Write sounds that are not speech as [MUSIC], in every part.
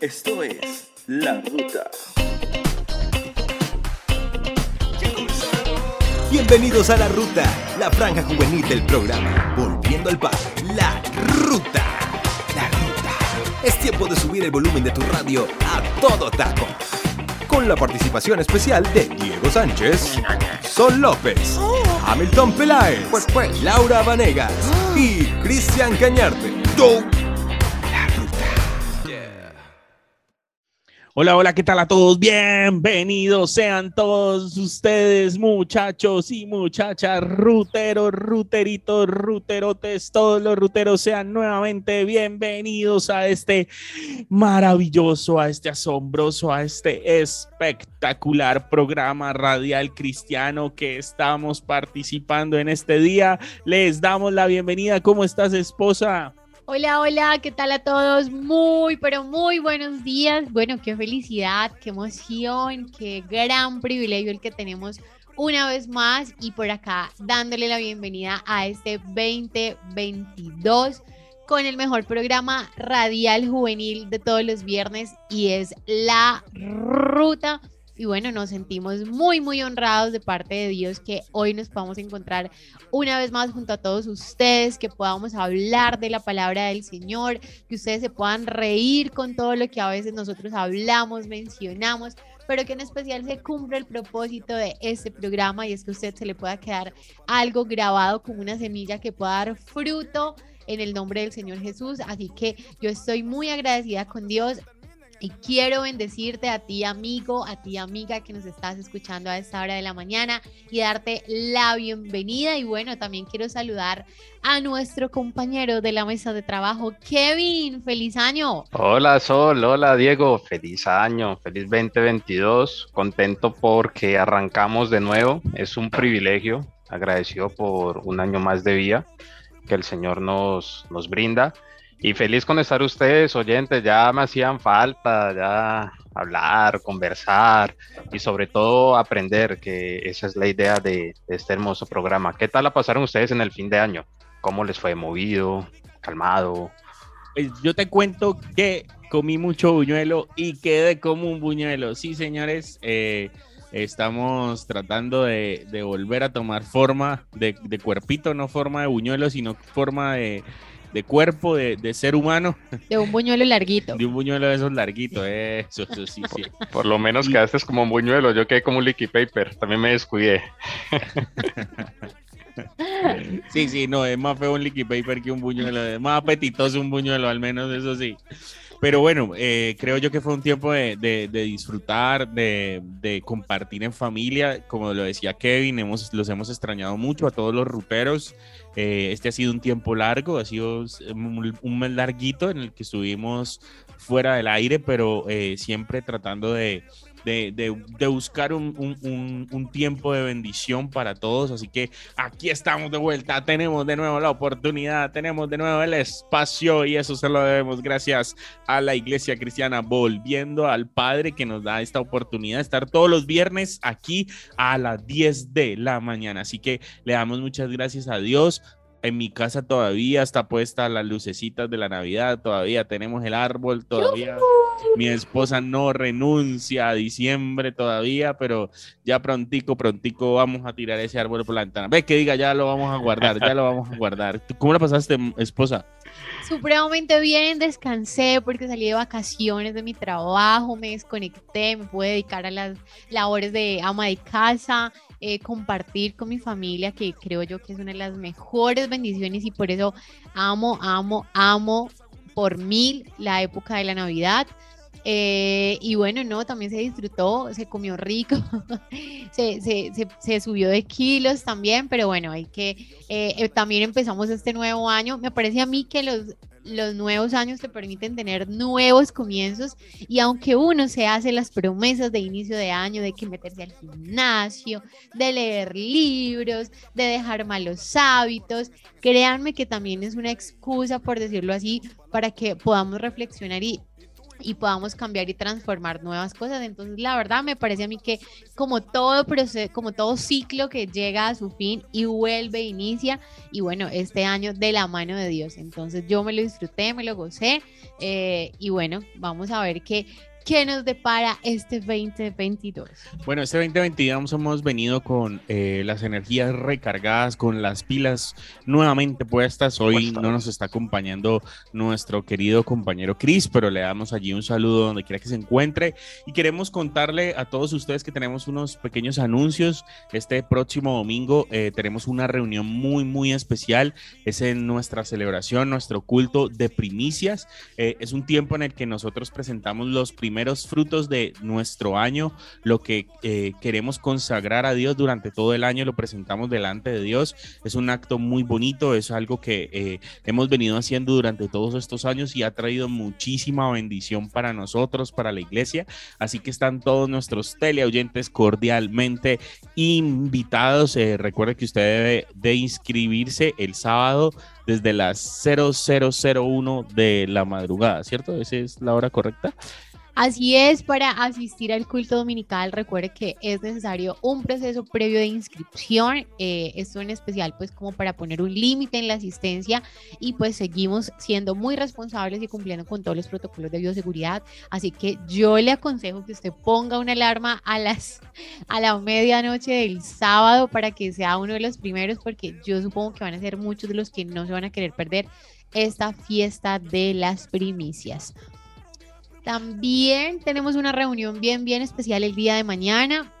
Esto es La Ruta. Bienvenidos a La Ruta, la franja juvenil del programa. Volviendo al par, La Ruta. La Ruta. Es tiempo de subir el volumen de tu radio a todo taco. Con la participación especial de Diego Sánchez, Sol López, Hamilton Peláez, Laura Vanegas y Cristian Cañarte. Hola, hola, ¿qué tal a todos? Bienvenidos sean todos ustedes, muchachos y muchachas, ruteros, ruteritos, ruterotes, todos los ruteros sean nuevamente bienvenidos a este maravilloso, a este asombroso, a este espectacular programa radial cristiano que estamos participando en este día. Les damos la bienvenida. ¿Cómo estás, esposa? Hola, hola, ¿qué tal a todos? Muy, pero muy buenos días. Bueno, qué felicidad, qué emoción, qué gran privilegio el que tenemos una vez más y por acá dándole la bienvenida a este 2022 con el mejor programa radial juvenil de todos los viernes y es La Ruta. Y bueno, nos sentimos muy, muy honrados de parte de Dios que hoy nos podamos encontrar una vez más junto a todos ustedes, que podamos hablar de la palabra del Señor, que ustedes se puedan reír con todo lo que a veces nosotros hablamos, mencionamos, pero que en especial se cumpla el propósito de este programa y es que usted se le pueda quedar algo grabado como una semilla que pueda dar fruto en el nombre del Señor Jesús. Así que yo estoy muy agradecida con Dios. Y quiero bendecirte a ti amigo, a ti amiga que nos estás escuchando a esta hora de la mañana y darte la bienvenida. Y bueno, también quiero saludar a nuestro compañero de la mesa de trabajo, Kevin. Feliz año. Hola Sol, hola Diego, feliz año, feliz 2022. Contento porque arrancamos de nuevo. Es un privilegio, agradecido por un año más de vida que el Señor nos, nos brinda. Y feliz con estar ustedes, oyentes, ya me hacían falta, ya hablar, conversar y sobre todo aprender, que esa es la idea de, de, este hermoso programa. ¿Qué tal la pasaron ustedes en el fin de año? ¿Cómo les fue? ¿Movido? ¿Calmado? Pues yo te cuento que comí mucho buñuelo y quedé como un buñuelo. Sí, señores, eh, estamos tratando de, de, volver a tomar forma de, de cuerpito, no forma de buñuelo, sino forma de de cuerpo de, de, ser humano. De un buñuelo larguito. De un buñuelo de esos larguitos, eso, eso sí, sí. Por, por lo menos quedaste como un buñuelo, yo quedé como un liquid paper, también me descuidé. [LAUGHS] sí, sí, no, es más feo un liquid paper que un buñuelo, es más apetitoso un buñuelo, al menos eso sí. Pero bueno, eh, creo yo que fue un tiempo de, de, de disfrutar, de, de, compartir en familia. Como lo decía Kevin, hemos, los hemos extrañado mucho a todos los ruteros. Eh, este ha sido un tiempo largo, ha sido un, un mes larguito en el que estuvimos fuera del aire, pero eh, siempre tratando de, de, buscar un, un, un, tiempo de bendición para todos. Así que aquí estamos de vuelta, tenemos de nuevo la oportunidad, tenemos de nuevo el espacio y eso se lo debemos gracias a la Iglesia Cristiana, volviendo al Padre que nos da esta oportunidad de estar todos los viernes aquí a las 10 de la mañana. Así que le damos muchas gracias a Dios en mi casa todavía está puesta las lucecitas de la Navidad, todavía tenemos el árbol, todavía mi esposa no renuncia a diciembre todavía, pero ya prontico, prontico vamos a tirar ese árbol por la ventana. Ve que diga, ya lo vamos a guardar, ya lo vamos a guardar. ¿Cómo la pasaste, esposa? Supremamente bien, descansé porque salí de vacaciones de mi trabajo, me desconecté, me pude dedicar a las labores de ama de casa, eh, compartir con mi familia, que creo yo que es una de las mejores bendiciones y por eso amo, amo, amo por mil la época de la Navidad. Eh, y bueno, no, también se disfrutó, se comió rico, [LAUGHS] se, se, se, subió de kilos también, pero bueno, hay que, eh, también empezamos este nuevo año. Me parece a mí que los, los nuevos años te permiten tener nuevos comienzos y aunque uno se hace las promesas de inicio de año, de que meterse al gimnasio, de leer libros, de dejar malos hábitos, créanme que también es una excusa, por decirlo así, para que podamos reflexionar y y podamos cambiar y transformar nuevas cosas. Entonces, la verdad me parece a mí que como todo proceso, como todo ciclo que llega a su fin y vuelve, inicia, y bueno, este año de la mano de Dios. Entonces, yo me lo disfruté, me lo gocé, eh, y bueno, vamos a ver qué, ¿Qué nos depara este 2022? Bueno, este 2022 hemos venido con eh, las energías recargadas, con las pilas nuevamente puestas. Hoy no nos está acompañando nuestro querido compañero Chris, pero le damos allí un saludo donde quiera que se encuentre. Y queremos contarle a todos ustedes que tenemos unos pequeños anuncios. Este próximo domingo eh, tenemos una reunión muy, muy especial. Es en nuestra celebración, nuestro culto de primicias. Eh, es un tiempo en el que nosotros presentamos los primeros frutos de nuestro año, lo que eh, queremos consagrar a Dios durante todo el año, lo presentamos delante de Dios. Es un acto muy bonito, es algo que eh, hemos venido haciendo durante todos estos años y ha traído muchísima bendición para nosotros, para la iglesia. Así que están todos nuestros teleoyentes cordialmente invitados. Eh, recuerde que usted debe de inscribirse el sábado desde las 0001 de la madrugada, ¿cierto? ¿Esa es la hora correcta? Así es, para asistir al culto dominical, recuerde que es necesario un proceso previo de inscripción, eh, esto en especial pues como para poner un límite en la asistencia y pues seguimos siendo muy responsables y cumpliendo con todos los protocolos de bioseguridad, así que yo le aconsejo que usted ponga una alarma a las a la medianoche del sábado para que sea uno de los primeros porque yo supongo que van a ser muchos de los que no se van a querer perder esta fiesta de las primicias. También tenemos una reunión bien, bien especial el día de mañana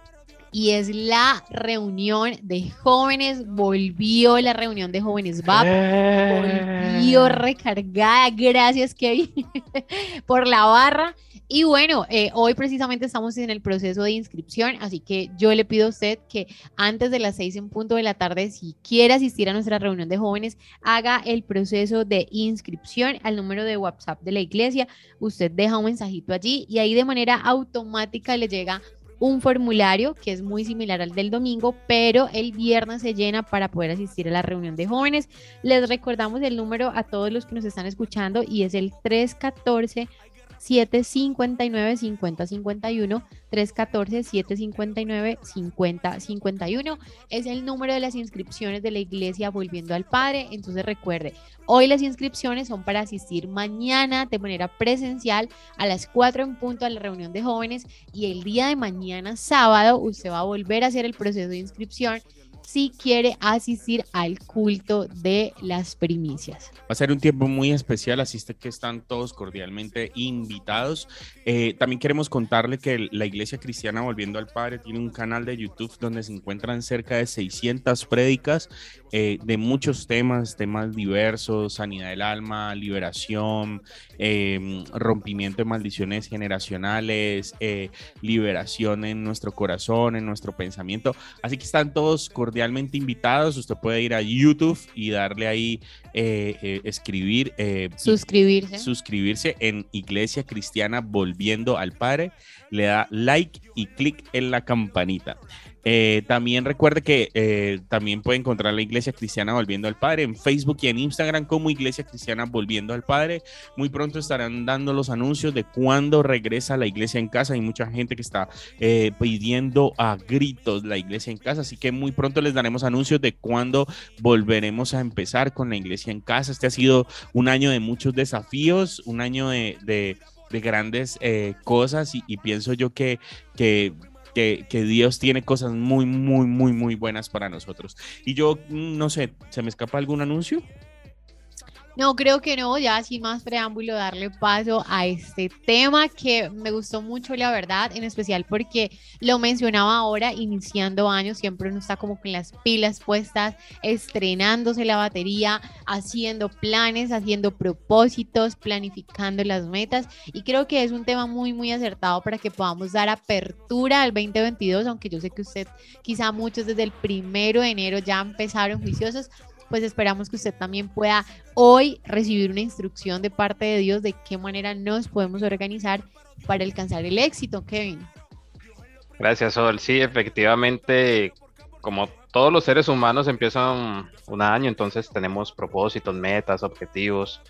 y es la reunión de jóvenes. Volvió la reunión de jóvenes VAP. Volvió eh. recargada. Gracias, Kevin, [LAUGHS] por la barra. Y bueno, eh, hoy precisamente estamos en el proceso de inscripción, así que yo le pido a usted que antes de las seis en punto de la tarde, si quiere asistir a nuestra reunión de jóvenes, haga el proceso de inscripción al número de WhatsApp de la iglesia. Usted deja un mensajito allí y ahí de manera automática le llega un formulario que es muy similar al del domingo, pero el viernes se llena para poder asistir a la reunión de jóvenes. Les recordamos el número a todos los que nos están escuchando y es el 314 759 5051 314 759 5051 es el número de las inscripciones de la iglesia Volviendo al Padre. Entonces recuerde, hoy las inscripciones son para asistir mañana de manera presencial a las 4 en punto a la reunión de jóvenes y el día de mañana sábado usted va a volver a hacer el proceso de inscripción si quiere asistir al culto de las primicias. Va a ser un tiempo muy especial, asiste que están todos cordialmente invitados. Eh, también queremos contarle que la Iglesia Cristiana Volviendo al Padre tiene un canal de YouTube donde se encuentran cerca de 600 prédicas eh, de muchos temas, temas diversos, sanidad del alma, liberación, em, rompimiento de maldiciones generacionales, eh, liberación en nuestro corazón, en nuestro pensamiento. Así que están todos cordialmente invitados. Usted puede ir a YouTube y darle ahí, eh, escribir. suscribirse. suscribirse en Iglesia Cristiana Volviendo al Padre. Le da like y clic en la campanita. Eh, también recuerde que eh, también puede encontrar la Iglesia Cristiana Volviendo al Padre en Facebook y en Instagram como Iglesia Cristiana Volviendo al Padre. Muy pronto estarán dando los anuncios de cuándo regresa la iglesia en casa. Hay mucha gente que está eh, pidiendo a gritos la iglesia en casa, así que muy pronto les daremos anuncios de cuándo volveremos a empezar con la iglesia en casa. Este ha sido un año de muchos desafíos, un año de, grandes cosas y, pienso yo que que, Dios tiene cosas muy, muy, muy, muy buenas para nosotros. Y yo, mm, no sé, ¿se me escapa algún anuncio? No, creo que no, ya sin más preámbulo, darle paso a este tema que me gustó mucho, la verdad, en especial porque lo mencionaba ahora, iniciando años, siempre uno está como con las pilas puestas, estrenándose la batería, haciendo planes, haciendo propósitos, planificando las metas, y creo que es un tema muy, muy acertado para que podamos dar apertura al 2022, aunque yo sé que usted, quizá muchos desde el primero de enero ya empezaron juiciosos, pues esperamos que usted también pueda hoy recibir una instrucción de parte de Dios de qué manera nos podemos organizar para alcanzar el éxito, Kevin. Gracias, Sol. Sí, efectivamente, como todos los seres humanos empiezan un año, entonces tenemos propósitos, metas, objetivos.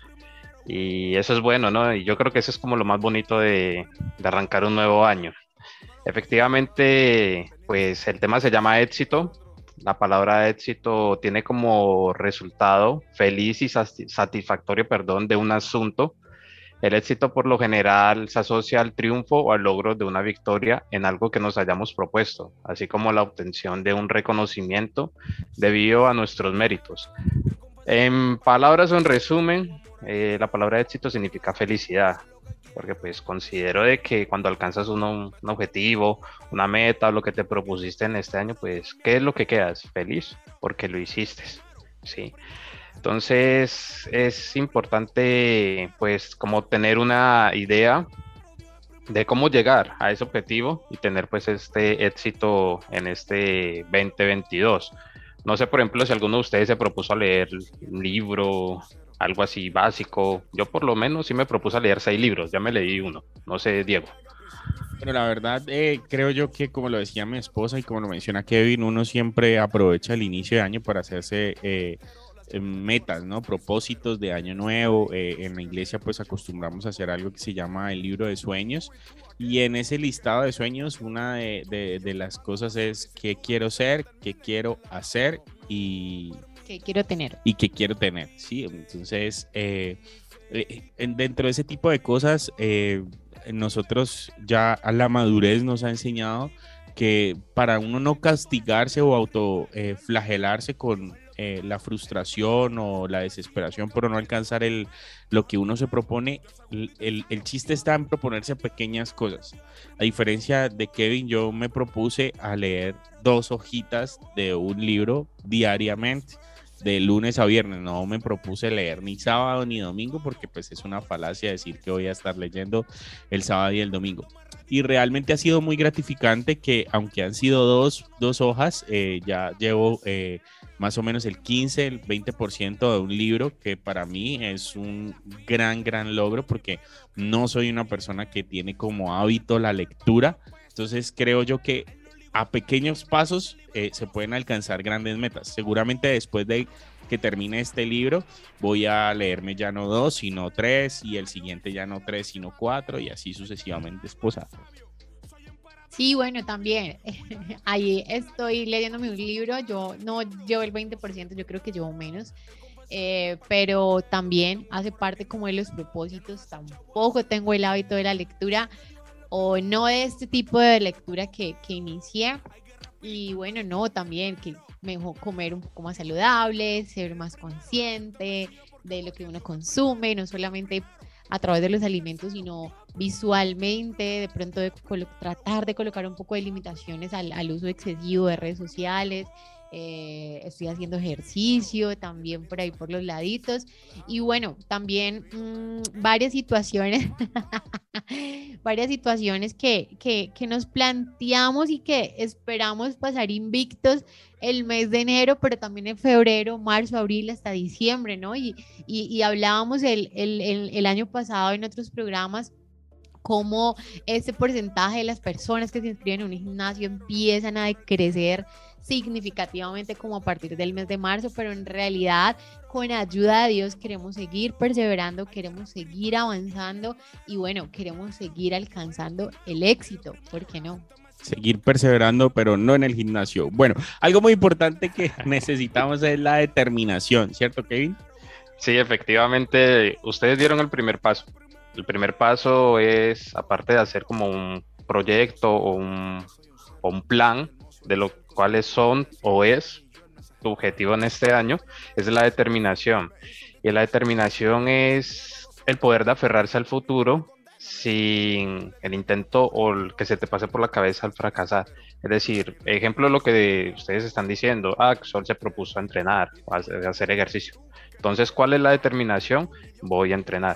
Y eso es bueno, ¿no? Y yo creo que eso es como lo más bonito de, de arrancar un nuevo año. Efectivamente, pues el tema se llama éxito. La palabra éxito tiene como resultado feliz y satisfactorio, perdón, de un asunto. El éxito por lo general se asocia al triunfo o al logro de una victoria en algo que nos hayamos propuesto, así como la obtención de un reconocimiento debido a nuestros méritos. En palabras o en resumen, eh, la palabra éxito significa felicidad, porque pues considero de que cuando alcanzas un, objetivo, una meta, lo que te propusiste en este año, pues, ¿qué es lo que quedas? Feliz, porque lo hiciste, ¿sí? Entonces es importante pues como tener una idea de cómo llegar a ese objetivo y tener pues este éxito en este 2022. No sé, por ejemplo, si alguno de ustedes se propuso leer un libro, algo así básico. Yo por lo menos sí me propuse leer seis libros, ya me leí uno. No sé, Diego. Bueno, la verdad, eh, creo yo que como lo decía mi esposa y como lo menciona Kevin, uno siempre aprovecha el inicio de año para hacerse eh, eh, metas, ¿no? Propósitos de año nuevo. en la iglesia pues acostumbramos a hacer algo que se llama el libro de sueños. Y en ese listado de sueños, una de, de las cosas es qué quiero ser, qué quiero hacer y que quiero tener. Y que quiero tener, sí. Entonces, eh, eh, dentro de ese tipo de cosas, eh, nosotros ya a la madurez nos ha enseñado que para uno no castigarse o autoflagelarse con la frustración o la desesperación por no alcanzar el, lo que uno se propone, el, el, chiste está en proponerse pequeñas cosas. A diferencia de Kevin, yo me propuse a leer dos hojitas de un libro diariamente de lunes a viernes. No me propuse leer ni sábado ni domingo porque pues es una falacia decir que voy a estar leyendo el sábado y el domingo. Y realmente ha sido muy gratificante que aunque han sido dos, dos hojas, eh, ya llevo eh, más o menos el 15, el 20% de un libro que para mí es un gran, gran logro porque no soy una persona que tiene como hábito la lectura. Entonces creo yo que a pequeños pasos eh, se pueden alcanzar grandes metas. Seguramente después de que termine este libro, voy a leerme ya no dos, sino tres, y el siguiente ya no tres, sino cuatro, y así sucesivamente, esposa. Sí, bueno, también. [LAUGHS] Ahí estoy leyéndome un libro, yo no llevo el 20%, yo creo que llevo menos. Eh, pero también hace parte como de los propósitos, tampoco tengo el hábito de la lectura, o no de este tipo de lectura que, que inicié. Y bueno, no, también que mejor comer un poco más saludable, ser más consciente de lo que uno consume, no solamente a través de los alimentos, sino visualmente, de pronto de tratar de colocar un poco de limitaciones al, al uso excesivo de redes sociales, eh, estoy haciendo ejercicio también por ahí por los laditos y bueno, también mm, varias situaciones, [LAUGHS] varias situaciones que, que, que, nos planteamos y que esperamos pasar invictos el mes de enero, pero también en febrero, marzo, abril, hasta diciembre, ¿no? Y, y, y hablábamos el, el, el, el año pasado en otros programas cómo ese porcentaje de las personas que se inscriben en un gimnasio empiezan a crecer significativamente como a partir del mes de marzo, pero en realidad con ayuda de Dios queremos seguir perseverando, queremos seguir avanzando y bueno, queremos seguir alcanzando el éxito, ¿por qué no? seguir perseverando, pero no en el gimnasio. Bueno, algo muy importante que [LAUGHS] necesitamos es la determinación, ¿cierto, Kevin? Sí, efectivamente, ustedes dieron el primer paso. El primer paso es, aparte de hacer como un proyecto o un, o un plan de lo cuáles son o es tu objetivo en este año, es la determinación. Y la determinación es el poder de aferrarse al futuro sin el intento o el que se te pase por la cabeza al fracasar. Es decir, ejemplo de lo que ustedes están diciendo, ah, Sol se propuso entrenar, hacer ejercicio. Entonces, ¿cuál es la determinación? Voy a entrenar.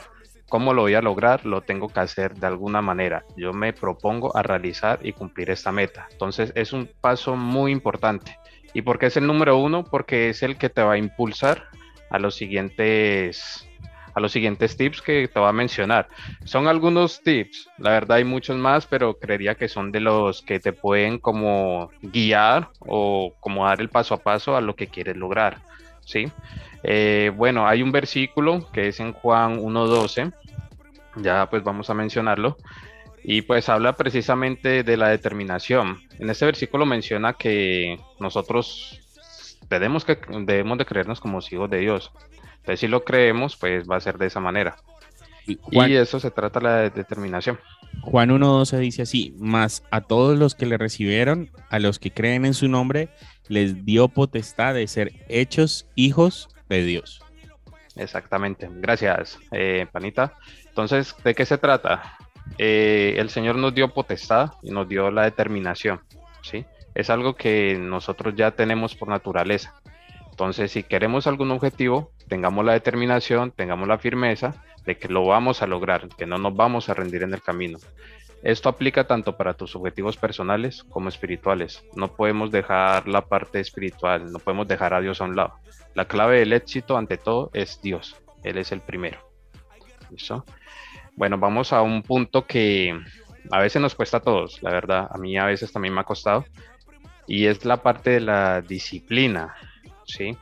¿Cómo lo voy a lograr? Lo tengo que hacer de alguna manera. Yo me propongo a realizar y cumplir esta meta. Entonces es un paso muy importante. ¿Y por qué es el número uno? Porque es el que te va a impulsar a los siguientes a los siguientes tips que te voy a mencionar. Son algunos tips, la verdad hay muchos más, pero creería que son de los que te pueden como guiar o como dar el paso a paso a lo que quieres lograr. ¿Sí? Eh, bueno, hay un versículo que es en Juan 1.12, ya pues vamos a mencionarlo, y pues habla precisamente de la determinación. En este versículo menciona que nosotros tenemos que, debemos de creernos como hijos de Dios. Entonces si lo creemos, pues va a ser de esa manera. Y eso se trata de la determinación. Juan 1.12 dice así, más a todos los que le recibieron, a los que creen en su nombre, les dio potestad de ser hechos hijos de Dios. Exactamente, gracias, eh, Panita. Entonces, ¿de qué se trata? Eh, el Señor nos dio potestad y nos dio la determinación, ¿sí? Es algo que nosotros ya tenemos por naturaleza. Entonces, si queremos algún objetivo, tengamos la determinación, tengamos la firmeza de que lo vamos a lograr, que no nos vamos a rendir en el camino. Esto aplica tanto para tus objetivos personales como espirituales. No podemos dejar la parte espiritual, no podemos dejar a Dios a un lado. La clave del éxito ante todo es Dios. Él es el primero. ¿Listo? Bueno, vamos a un punto que a veces nos cuesta a todos, la verdad. A mí a veces también me ha costado. Y es la parte de la disciplina. ¿sí?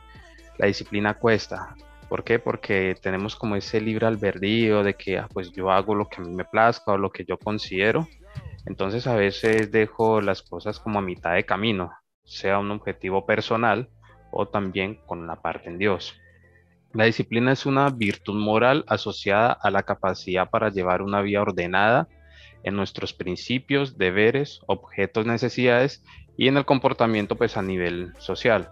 La disciplina cuesta. ¿Por qué? Porque tenemos como ese libre albedrío de que ah, pues yo hago lo que a mí me plazca o lo que yo considero. Entonces a veces dejo las cosas como a mitad de camino, sea un objetivo personal o también con la parte en Dios. La disciplina es una virtud moral asociada a la capacidad para llevar una vida ordenada en nuestros principios, deberes, objetos, necesidades y en el comportamiento pues a nivel social.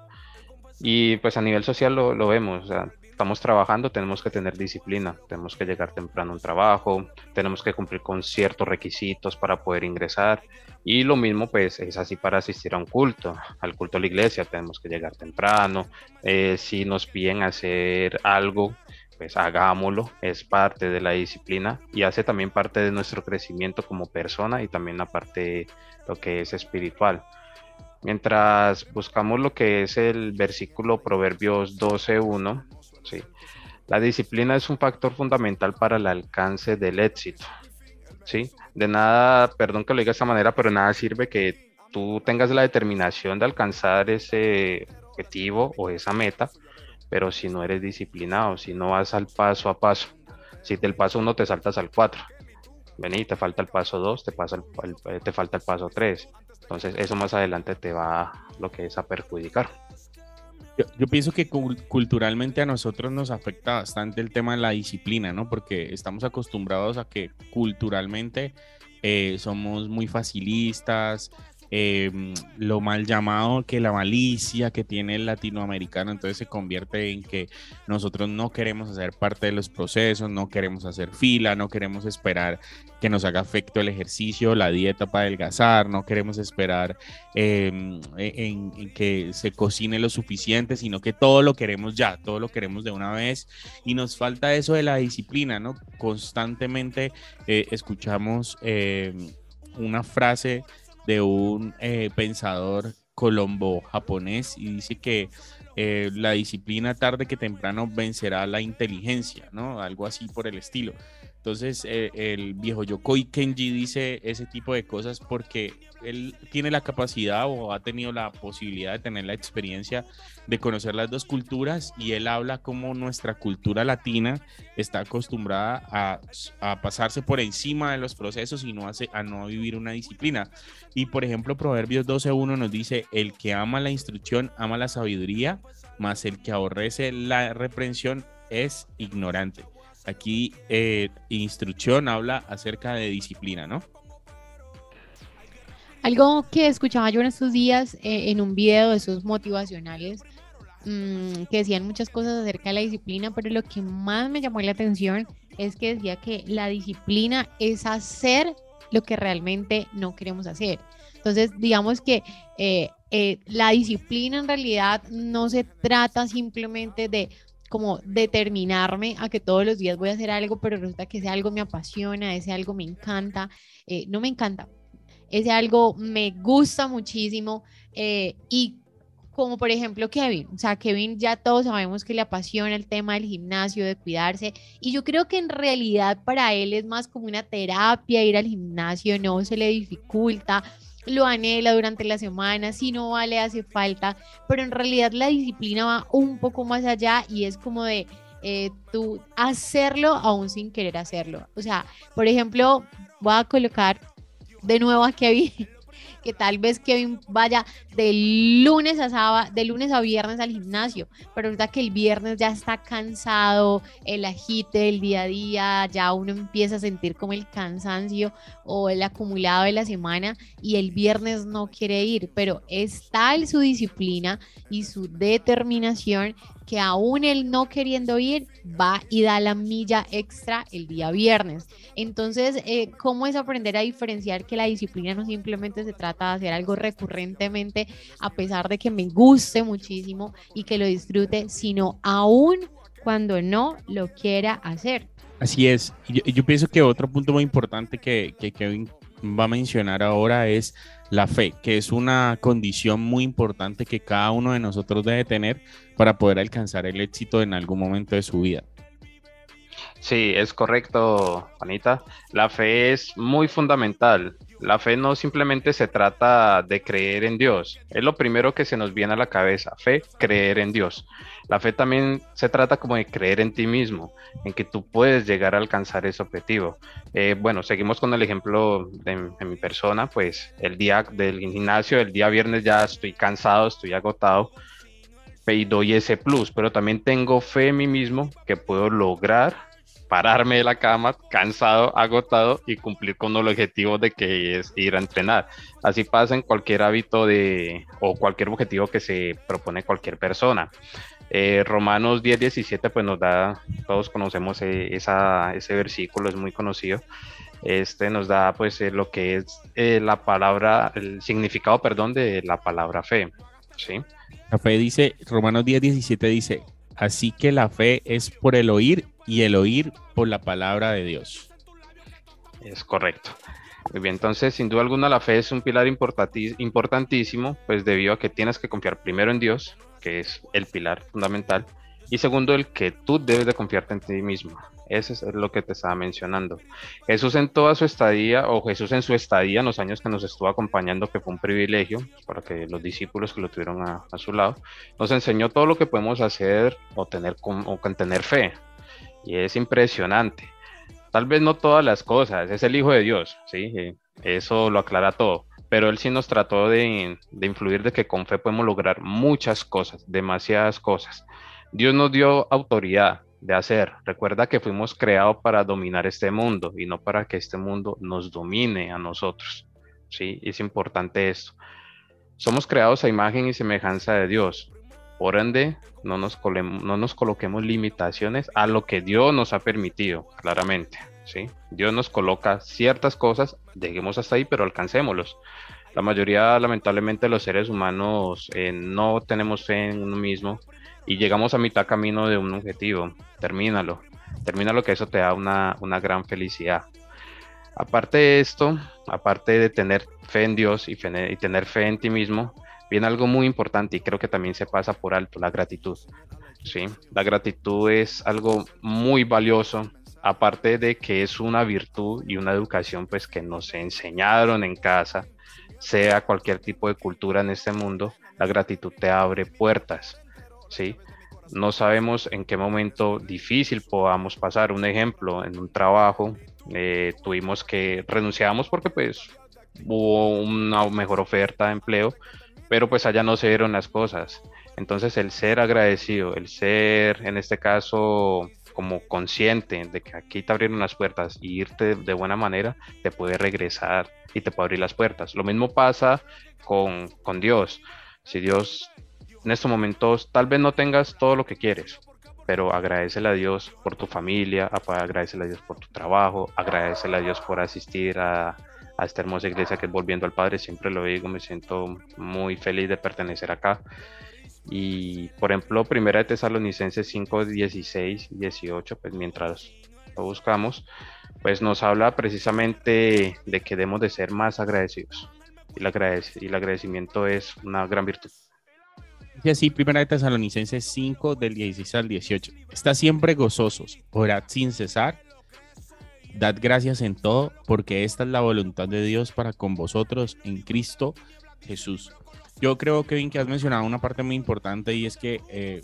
Y pues a nivel social lo, lo vemos, o sea, estamos trabajando tenemos que tener disciplina, tenemos que llegar temprano a un trabajo, tenemos que cumplir con ciertos requisitos para poder ingresar y lo mismo pues es así para asistir a un culto, al culto a la iglesia tenemos que llegar temprano, eh, si nos piden hacer algo pues hagámoslo, es parte de la disciplina y hace también parte de nuestro crecimiento como persona y también la parte lo que es espiritual. Mientras buscamos lo que es el versículo Proverbios 12.1, ¿sí? La disciplina es un factor fundamental para el alcance del éxito. ¿sí? De nada, perdón que lo diga de esta manera, pero nada sirve que tú tengas la determinación de alcanzar ese objetivo o esa meta, pero si no eres disciplinado, si no vas al paso a paso, si del paso uno te saltas al 4, vení, te falta el paso 2, te, pasa te falta el paso 3, entonces eso más adelante te va lo que es a perjudicar. Yo, pienso que culturalmente a nosotros nos afecta bastante el tema de la disciplina, ¿no? Porque estamos acostumbrados a que culturalmente eh, somos muy facilistas, Em, lo mal llamado que la malicia que tiene el latinoamericano, entonces se convierte en que nosotros no queremos hacer parte de los procesos, no queremos hacer fila, no queremos esperar que nos haga efecto el ejercicio, la dieta para adelgazar, no queremos esperar em, e, en, que se cocine lo suficiente, sino que todo lo queremos ya, todo lo queremos de una vez y nos falta eso de la disciplina, ¿no? Constantemente eh, escuchamos em, una frase de un eh, pensador colombo-japonés y dice que eh, la disciplina tarde que temprano vencerá la inteligencia, ¿no? Algo así por el estilo. Entonces, eh, el viejo Yokoi Kenji dice ese tipo de cosas porque él tiene la capacidad o ha tenido la posibilidad de tener la experiencia de conocer las dos culturas y él habla como nuestra cultura latina está acostumbrada a, pasarse por encima de los procesos y no hace, a no vivir una disciplina. Y por ejemplo, Proverbios 12.1 nos dice, el que ama la instrucción ama la sabiduría, más el que aborrece la reprensión es ignorante. Aquí eh, instrucción habla acerca de disciplina, ¿no? Algo que escuchaba yo en estos días eh, en un video de esos motivacionales mm, que decían muchas cosas acerca de la disciplina, pero lo que más me llamó la atención es que decía que la disciplina es hacer lo que realmente no queremos hacer. Entonces, digamos que eh, la disciplina en realidad no se trata simplemente de como determinarme a que todos los días voy a hacer algo, pero resulta que ese algo me apasiona, ese algo me encanta, eh, no me encanta, ese algo me gusta muchísimo eh, y como por ejemplo Kevin, o sea, Kevin ya todos sabemos que le apasiona el tema del gimnasio, de cuidarse, y yo creo que en realidad para él es más como una terapia ir al gimnasio, no se le dificulta, lo anhela durante la semana, si no vale, hace falta, pero en realidad la disciplina va un poco más allá y es como de eh, tú hacerlo aún sin querer hacerlo. O sea, por ejemplo, voy a colocar de nuevo a Kevin [LAUGHS] que tal vez Kevin vaya de lunes a sábado, de lunes a viernes al gimnasio, pero verdad que el viernes ya está cansado, el agite del día a día, ya uno empieza a sentir como el cansancio o el acumulado de la semana y el viernes no quiere ir, pero es tal su disciplina y su determinación que aún él no queriendo ir, va y da la milla extra el día viernes. Entonces, eh, ¿cómo es aprender a diferenciar que la disciplina no simplemente se trata de hacer algo recurrentemente, a pesar de que me guste muchísimo y que lo disfrute, sino aún cuando no lo quiera hacer? Así es. Yo, yo pienso que otro punto muy importante que, que Kevin va a mencionar ahora es la fe, que es una condición muy importante que cada uno de nosotros debe tener para poder alcanzar el éxito en algún momento de su vida. Sí, es correcto, Juanita. La fe es muy fundamental. La fe no simplemente se trata de creer en Dios. Es lo primero que se nos viene a la cabeza. Fe, creer en Dios. La fe también se trata como de creer en ti mismo, en que tú puedes llegar a alcanzar ese objetivo. Eh, bueno, seguimos con el ejemplo de, mi persona. Pues el día del gimnasio, el día viernes ya estoy cansado, estoy agotado y doy ese plus, pero también tengo fe en mí mismo que puedo lograr pararme de la cama cansado, agotado y cumplir con el objetivo de que es ir a entrenar. Así pasa en cualquier hábito de o cualquier objetivo que se propone cualquier persona. Eh, Romanos 10, 17, pues nos da, todos conocemos e, esa, ese versículo, es muy conocido. Este nos da pues eh, lo que es eh, la palabra, el significado, perdón, de la palabra fe. ¿sí? La fe dice, Romanos 10, 17 dice, así que la fe es por el oír y el oír por la palabra de Dios. Es correcto. Muy bien, entonces sin duda alguna la fe es un pilar importantísimo, pues debido a que tienes que confiar primero en Dios, que es el pilar fundamental, y segundo el que tú debes de confiarte en ti mismo. Eso es lo que te estaba mencionando. Jesús en toda su estadía, o Jesús en su estadía, en los años que nos estuvo acompañando, que fue un privilegio para que los discípulos que lo tuvieron a, su lado, nos enseñó todo lo que podemos hacer o tener, o tener fe y es impresionante. Tal vez no todas las cosas, es el Hijo de Dios, ¿sí? Eh, eso lo aclara todo, pero Él sí nos trató de, de influir de que con fe podemos lograr muchas cosas, demasiadas cosas. Dios nos dio autoridad de hacer. Recuerda que fuimos creados para dominar este mundo y no para que este mundo nos domine a nosotros. ¿sí? Es importante esto. Somos creados a imagen y semejanza de Dios. Por ende, no nos, no nos coloquemos limitaciones a lo que Dios nos ha permitido, claramente. ¿sí? Dios nos coloca ciertas cosas, dejemos hasta ahí, pero alcancémoslos. La mayoría, lamentablemente, los seres humanos eh, no tenemos fe en uno mismo y llegamos a mitad camino de un objetivo. Termínalo. Termínalo que eso te da una, una gran felicidad. Aparte de esto, aparte de tener fe en Dios y, y tener fe en ti mismo, viene algo muy importante y creo que también se pasa por alto, la gratitud. ¿sí? La gratitud es algo muy valioso, aparte de que es una virtud y una educación pues que nos enseñaron en casa, sea cualquier tipo de cultura en este mundo, la gratitud te abre puertas, ¿sí? No sabemos en qué momento difícil podamos pasar. Un ejemplo, en un trabajo eh, tuvimos que renunciamos porque pues hubo una mejor oferta de empleo, pero pues allá no se dieron las cosas. Entonces el ser agradecido, el ser en este caso como consciente de que aquí te abrieron las puertas y irte de buena manera, te puede regresar y te puede abrir las puertas. Lo mismo pasa con, con Dios. Si Dios en estos momentos tal vez no tengas todo lo que quieres, pero agradecele a Dios por tu familia, agradecele a Dios por tu trabajo, agradecele a Dios por asistir a, a esta hermosa iglesia que es Volviendo al Padre, siempre lo digo, me siento muy feliz de pertenecer acá. Y por ejemplo, Primera de Tesalonicenses 5, 16 y 18, pues mientras lo buscamos, pues nos habla precisamente de que debemos de ser más agradecidos. Y el, agradecimiento es una gran virtud. Y así, Primera de Tesalonicenses 5, del 16 al 18. Está siempre gozosos, orad sin cesar Dad gracias en todo, porque esta es la voluntad de Dios para con vosotros en Cristo Jesús. Yo creo, Kevin, que has mencionado una parte muy importante y es que eh,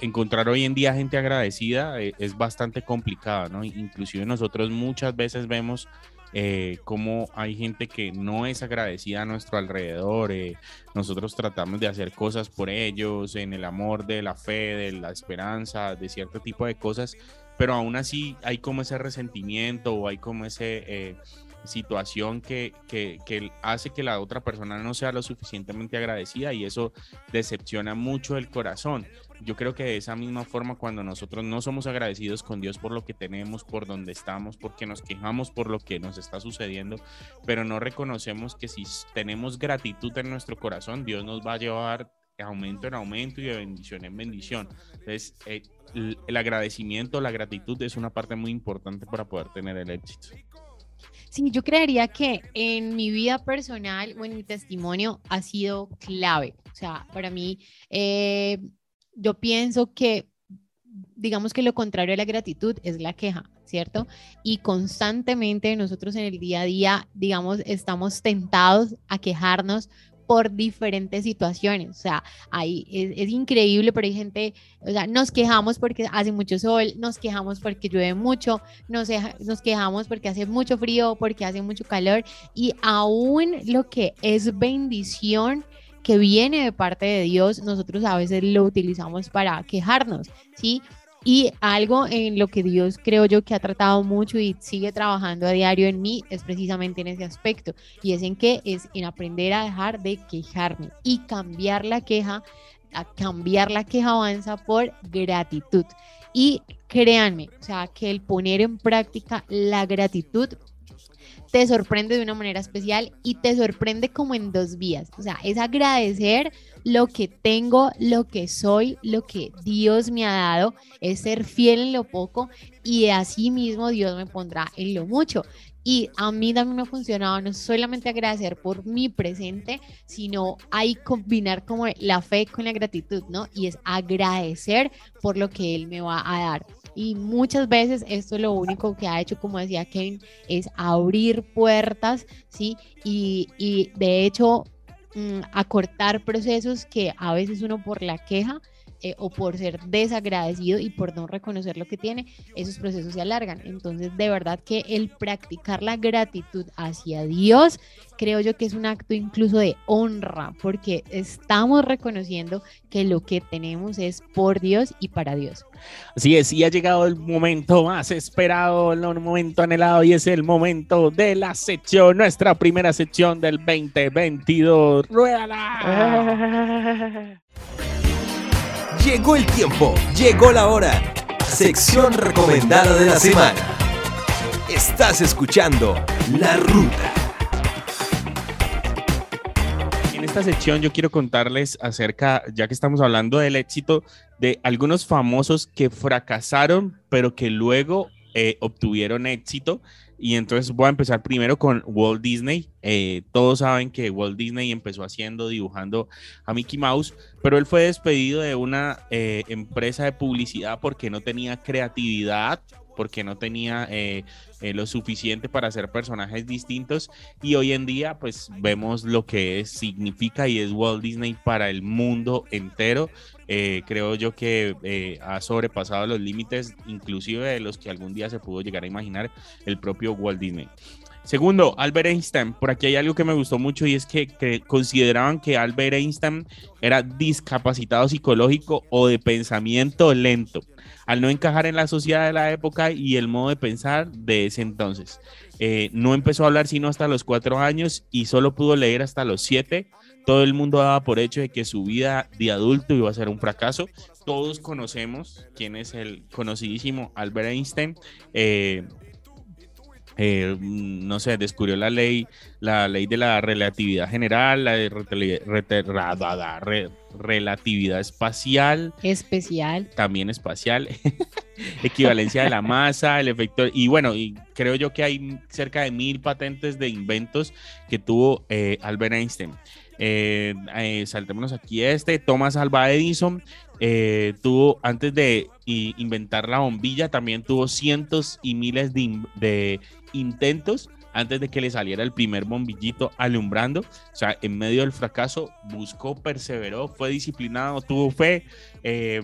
encontrar hoy en día gente agradecida eh, es bastante complicado, ¿no? Inclusive nosotros muchas veces vemos eh, cómo hay gente que no es agradecida a nuestro alrededor. Eh, nosotros tratamos de hacer cosas por ellos, en el amor de la fe, de la esperanza, de cierto tipo de cosas, pero aún así hay como ese resentimiento o hay como ese situación que, que, hace que la otra persona no sea lo suficientemente agradecida y eso decepciona mucho el corazón. Yo creo que de esa misma forma cuando nosotros no somos agradecidos con Dios por lo que tenemos, por donde estamos, porque nos quejamos por lo que nos está sucediendo, pero no reconocemos que si tenemos gratitud en nuestro corazón, Dios nos va a llevar aumento en aumento y de bendición en bendición. Entonces, eh, el agradecimiento, la gratitud es una parte muy importante para poder tener el éxito. Sí, yo creería que en mi vida personal o en mi testimonio ha sido clave. O sea, para mí, eh, yo pienso que, digamos que lo contrario a la gratitud es la queja, ¿cierto? Y constantemente nosotros en el día a día, digamos, estamos tentados a quejarnos por diferentes situaciones. O sea, ahí es, increíble, pero hay gente, o sea, nos quejamos porque hace mucho sol, nos quejamos porque llueve mucho, nos, nos quejamos porque hace mucho frío, porque hace mucho calor y aún lo que es bendición que viene de parte de Dios, nosotros a veces lo utilizamos para quejarnos, ¿sí? Y algo en lo que Dios creo yo que ha tratado mucho y sigue trabajando a diario en mí es precisamente en ese aspecto. Y es en que es en aprender a dejar de quejarme y cambiar la queja, a cambiar la queja avanza por gratitud. Y créanme, o sea, que el poner en práctica la gratitud te sorprende de una manera especial y te sorprende como en dos vías. O sea, es agradecer lo que tengo, lo que soy, lo que Dios me ha dado, es ser fiel en lo poco y así mismo Dios me pondrá en lo mucho. Y a mí también me ha funcionado no solamente agradecer por mi presente, sino ahí combinar como la fe con la gratitud, ¿no? Y es agradecer por lo que Él me va a dar. Y muchas veces esto lo único que ha hecho, como decía Kevin, es abrir puertas, ¿sí? Y, y de hecho, mm, acortar procesos que a veces uno por la queja eh, o por ser desagradecido y por no reconocer lo que tiene, esos procesos se alargan. Entonces, de verdad que el practicar la gratitud hacia Dios, creo yo que es un acto incluso de honra, porque estamos reconociendo que lo que tenemos es por Dios y para Dios. Así es, y ha llegado el momento más esperado, el momento anhelado, y es el momento de la sección, nuestra primera sección del 2022. ¡Ruédala! [LAUGHS] Llegó el tiempo, llegó la hora. Sección recomendada de la semana. Estás escuchando La Ruta. En esta sección yo quiero contarles acerca, ya que estamos hablando del éxito, de algunos famosos que fracasaron, pero que luego eh, obtuvieron éxito y entonces voy a empezar primero con Walt Disney. Eh, todos saben que Walt Disney empezó haciendo, dibujando a Mickey Mouse, pero él fue despedido de una eh, empresa de publicidad porque no tenía creatividad, porque no tenía eh, lo suficiente para hacer personajes distintos. Y hoy en día, pues vemos lo que significa y es Walt Disney para el mundo entero. Eh, creo yo que eh, ha sobrepasado los límites, inclusive de los que algún día se pudo llegar a imaginar el propio Walt Disney. Segundo, Albert Einstein. Por aquí hay algo que me gustó mucho y es que, consideraban que Albert Einstein era discapacitado psicológico o de pensamiento lento, al no encajar en la sociedad de la época y el modo de pensar de ese entonces. Eh, no empezó a hablar sino hasta los cuatro años y solo pudo leer hasta los siete todo el mundo daba por hecho de que su vida de adulto iba a ser un fracaso. Todos conocemos quién es el conocidísimo Albert Einstein. Eh, eh, no sé, descubrió la ley, la ley de la relatividad general, la de relatividad espacial. Especial. También espacial. [LAUGHS] Equivalencia de la masa, el efecto. Y bueno, y creo yo que hay cerca de mil patentes de inventos que tuvo eh, Albert Einstein. Eh, eh, saltémonos aquí este, Thomas Alva Edison eh, tuvo, antes de inventar la bombilla, también tuvo cientos y miles de intentos antes de que le saliera el primer bombillito alumbrando. O sea, en medio del fracaso, buscó, perseveró, fue disciplinado, tuvo fe. Eh,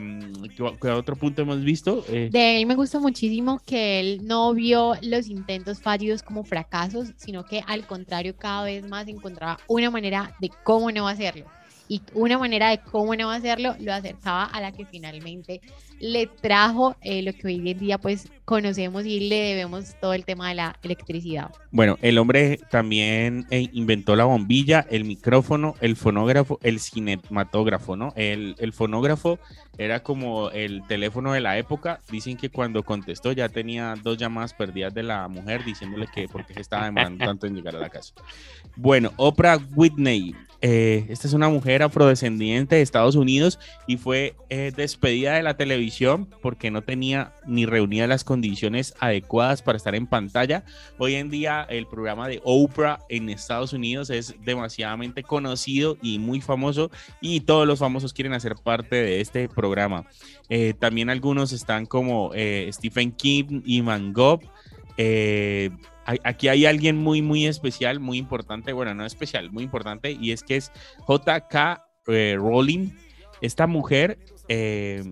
¿qué, otro punto hemos visto? Eh, De él me gusta muchísimo que él no vio los intentos fallidos como fracasos, sino que al contrario cada vez más encontraba una manera de cómo no hacerlo. Y una manera de cómo no hacerlo lo acercaba a la que finalmente le trajo eh, lo que hoy en día pues conocemos y le debemos todo el tema de la electricidad. Bueno, el hombre también eh, inventó la bombilla, el micrófono, el fonógrafo, el cinematógrafo, ¿no? El, fonógrafo era como el teléfono de la época. Dicen que cuando contestó ya tenía dos llamadas perdidas de la mujer diciéndole que por qué se estaba demorando tanto en llegar a la casa. Bueno, Oprah Whitney. eh, esta es una mujer afrodescendiente de Estados Unidos y fue despedida de la televisión porque no tenía ni reunía las condiciones adecuadas para estar en pantalla. Hoy en día el programa de Oprah en Estados Unidos es demasiadamente conocido y muy famoso y todos los famosos quieren hacer parte de este programa. Eh, también algunos están como eh, Stephen King y Van Gogh. Eh, aquí hay alguien muy, muy especial, muy importante, bueno, no especial, muy importante, y es que es JK eh, Rowling. Esta mujer eh,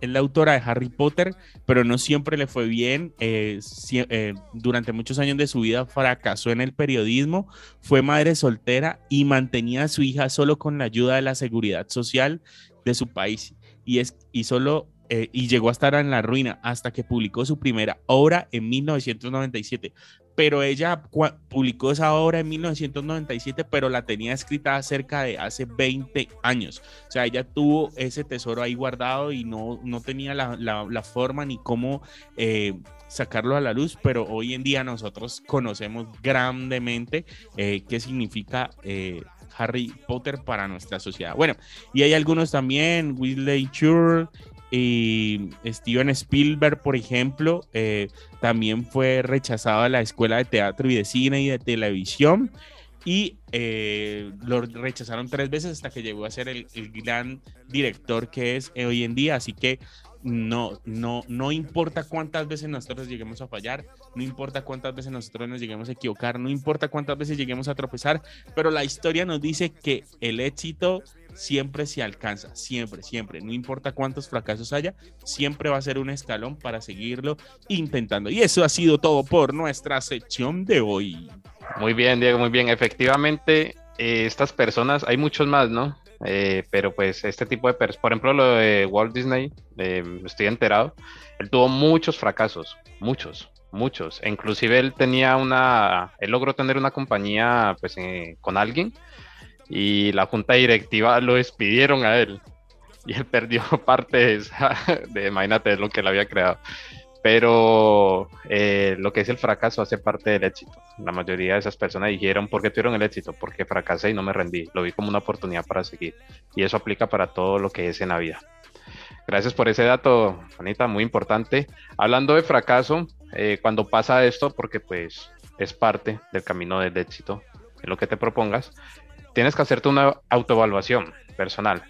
es la autora de Harry Potter, pero no siempre le fue bien. eh, eh, durante muchos años de su vida fracasó en el periodismo, fue madre soltera y mantenía a su hija solo con la ayuda de la seguridad social de su país. Y, es, y solo eh, y llegó a estar en la ruina hasta que publicó su primera obra en 1997. Pero ella publicó esa obra en 1997, pero la tenía escrita cerca de hace 20 años. O sea, ella tuvo ese tesoro ahí guardado y no, no tenía la, la- la forma ni cómo eh, sacarlo a la luz, pero hoy en día nosotros conocemos grandemente eh, qué significa eh, Harry Potter para nuestra sociedad. Bueno, y hay algunos también, Weasley Chur y Steven Spielberg, por ejemplo, eh, también fue rechazado de la Escuela de Teatro y de Cine y de Televisión y eh, lo rechazaron tres veces hasta que llegó a ser el, el gran director que es eh, hoy en día. Así que no, no, no importa cuántas veces nosotros lleguemos a fallar, no importa cuántas veces nosotros nos lleguemos a equivocar, no importa cuántas veces lleguemos a tropezar, pero la historia nos dice que el éxito siempre se alcanza, siempre, siempre, no importa cuántos fracasos haya, siempre va a ser un escalón para seguirlo intentando. Y eso ha sido todo por nuestra sección de hoy. Muy bien, Diego, muy bien. Efectivamente, eh, estas personas, hay muchos más, ¿no? Eh, pero pues este tipo de personas, por ejemplo, lo de Walt Disney, eh, estoy enterado, él tuvo muchos fracasos, muchos, muchos. E inclusive él tenía una, él logró tener una compañía pues eh, con alguien y la junta directiva lo despidieron a él y él perdió [LAUGHS] parte de esa, de, imagínate, lo que él había creado. Pero eh, lo que es el fracaso hace parte del éxito. La mayoría de esas personas dijeron, ¿por qué tuvieron el éxito? Porque fracasé y no me rendí. Lo vi como una oportunidad para seguir. Y eso aplica para todo lo que es en la vida. Gracias por ese dato, Anita, muy importante. Hablando de fracaso, eh, cuando pasa esto, porque pues es parte del camino del éxito, en lo que te propongas, tienes que hacerte una autoevaluación personal.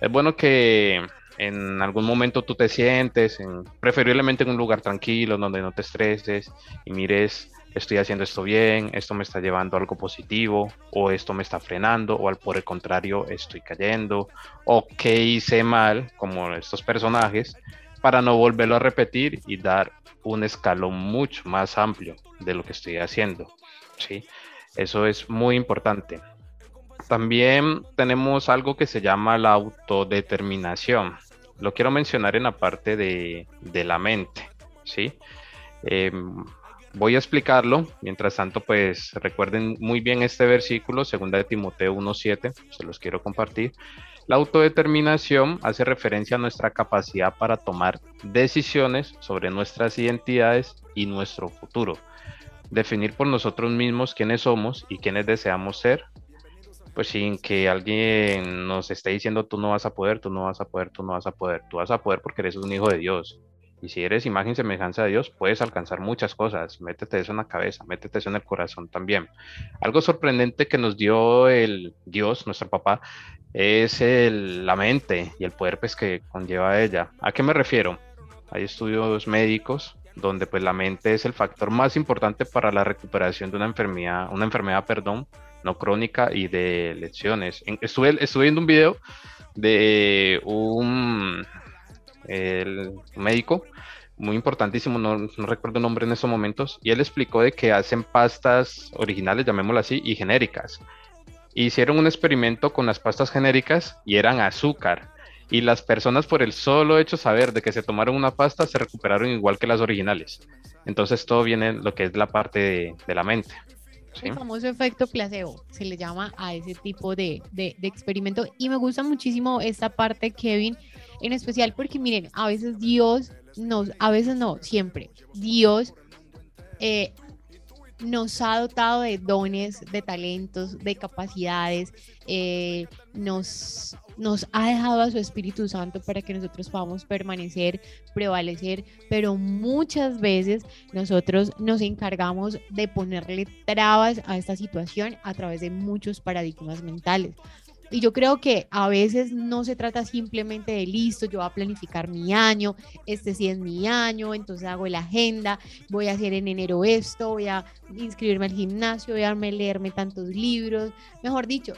Es bueno que en algún momento tú te sientes, en, preferiblemente en un lugar tranquilo, donde no te estreses y mires, estoy haciendo esto bien, esto me está llevando a algo positivo, o esto me está frenando, o al por el contrario, estoy cayendo, o qué hice mal, como estos personajes, para no volverlo a repetir y dar un escalón mucho más amplio de lo que estoy haciendo. ¿sí? Eso es muy importante. También tenemos algo que se llama la autodeterminación. Lo quiero mencionar en la parte de, de la mente, ¿sí? Eh, voy a explicarlo. Mientras tanto, pues recuerden muy bien este versículo, segunda de Timoteo 1.7, se los quiero compartir. La autodeterminación hace referencia a nuestra capacidad para tomar decisiones sobre nuestras identidades y nuestro futuro. Definir por nosotros mismos quiénes somos y quiénes deseamos ser, pues sin que alguien nos esté diciendo tú no vas a poder, tú no vas a poder, tú no vas a poder, tú vas a poder porque eres un hijo de Dios Y si eres imagen y semejanza de Dios, puedes alcanzar muchas cosas. Métete eso en la cabeza, métete eso en el corazón también. Algo sorprendente que nos dio el Dios, nuestro papá, es el, la mente y el poder pues, que conlleva ella. ¿A qué me refiero? Hay estudios médicos donde pues la mente es el factor más importante para la recuperación de una enfermedad, una enfermedad, perdón, no crónica y de lesiones. Estuve, estuve viendo un video de un médico, muy importantísimo, no, recuerdo el nombre en estos momentos, y él explicó de que hacen pastas originales, llamémoslo así, y genéricas. Hicieron un experimento con las pastas genéricas y eran azúcar. Y las personas por el solo hecho saber de que se tomaron una pasta se recuperaron igual que las originales. Entonces todo viene lo que es la parte de la mente. El famoso efecto placebo, se le llama a ese tipo de, de, de experimento. Y me gusta muchísimo esta parte, Kevin, en especial porque miren, a veces Dios nos, a veces no, siempre, Dios eh, nos ha dotado de dones, de talentos, de capacidades, eh, nos, nos ha dejado a su Espíritu Santo para que nosotros podamos permanecer, prevalecer, pero muchas veces nosotros nos encargamos de ponerle trabas a esta situación a través de muchos paradigmas mentales. Y yo creo que a veces no se trata simplemente de listo, yo voy a planificar mi año, este sí es mi año, entonces hago la agenda, voy a hacer en enero esto, voy a inscribirme al gimnasio, voy a leerme tantos libros, mejor dicho,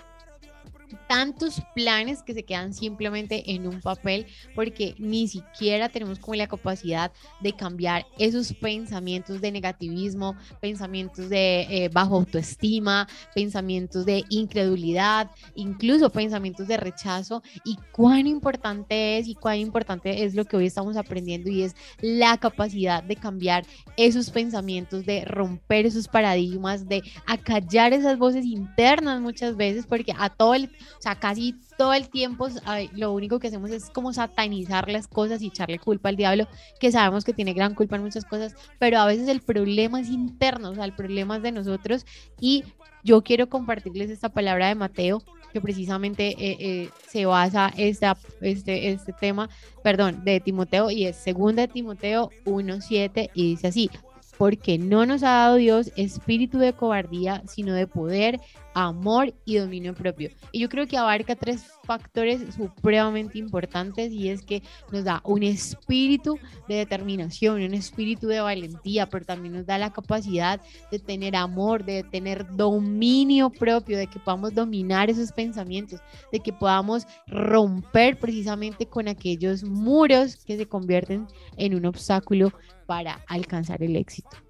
tantos planes que se quedan simplemente en un papel porque ni siquiera tenemos como la capacidad de cambiar esos pensamientos de negativismo, pensamientos de eh, bajo autoestima, pensamientos de incredulidad, incluso pensamientos de rechazo. Y cuán importante es y cuán importante es lo que hoy estamos aprendiendo y es la capacidad de cambiar esos pensamientos, de romper esos paradigmas, de acallar esas voces internas muchas veces porque a todo el o sea, casi todo el tiempo lo único que hacemos es como satanizar las cosas y echarle culpa al diablo, que sabemos que tiene gran culpa en muchas cosas, pero a veces el problema es interno, o sea, el problema es de nosotros. Y yo quiero compartirles esta palabra de Mateo que precisamente eh, eh, se basa esta, este, este tema, perdón, de Timoteo y es segunda de Timoteo 1.7 y dice así, porque no nos ha dado Dios espíritu de cobardía, sino de poder, amor y dominio propio. Y yo creo que abarca tres factores supremamente importantes y es que nos da un espíritu de determinación, un espíritu de valentía, pero también nos da la capacidad de tener amor, de tener dominio propio, de que podamos dominar esos pensamientos, de que podamos romper precisamente con aquellos muros que se convierten en un obstáculo para alcanzar el éxito.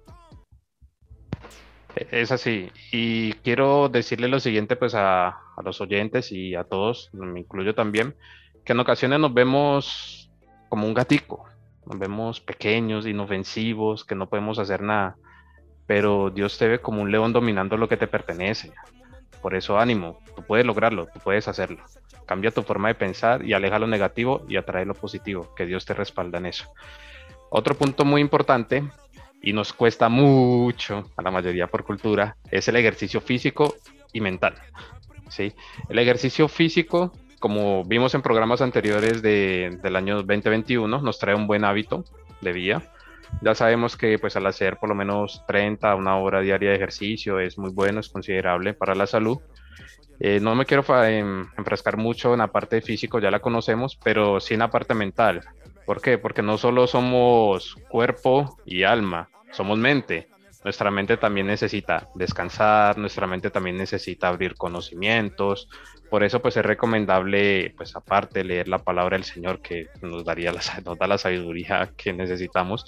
Es así. Y quiero decirle lo siguiente pues a, los oyentes y a todos, me incluyo también, que en ocasiones nos vemos como un gatico, nos vemos pequeños, inofensivos, que no podemos hacer nada, pero Dios te ve como un león dominando lo que te pertenece. Por eso ánimo, tú puedes lograrlo, tú puedes hacerlo. Cambia tu forma de pensar y aleja lo negativo y atrae lo positivo, que Dios te respalda en eso. Otro punto muy importante y nos cuesta mucho a la mayoría por cultura es el ejercicio físico y mental. ¿sí? El ejercicio físico, como vimos en programas anteriores del año 2021, nos trae un buen hábito de vida. Ya sabemos que pues al hacer por lo menos 30 a una hora diaria de ejercicio es muy bueno, es considerable para la salud. Eh, no me quiero enfrascar mucho en la parte físico, ya la conocemos, pero sí en la parte mental. ¿Por qué? Porque no solo somos cuerpo y alma, somos mente. Nuestra mente también necesita descansar, nuestra mente también necesita abrir conocimientos. Por eso, pues es recomendable, pues aparte leer la palabra del Señor que nos daría la, nos da la sabiduría [LAUGHS] que necesitamos,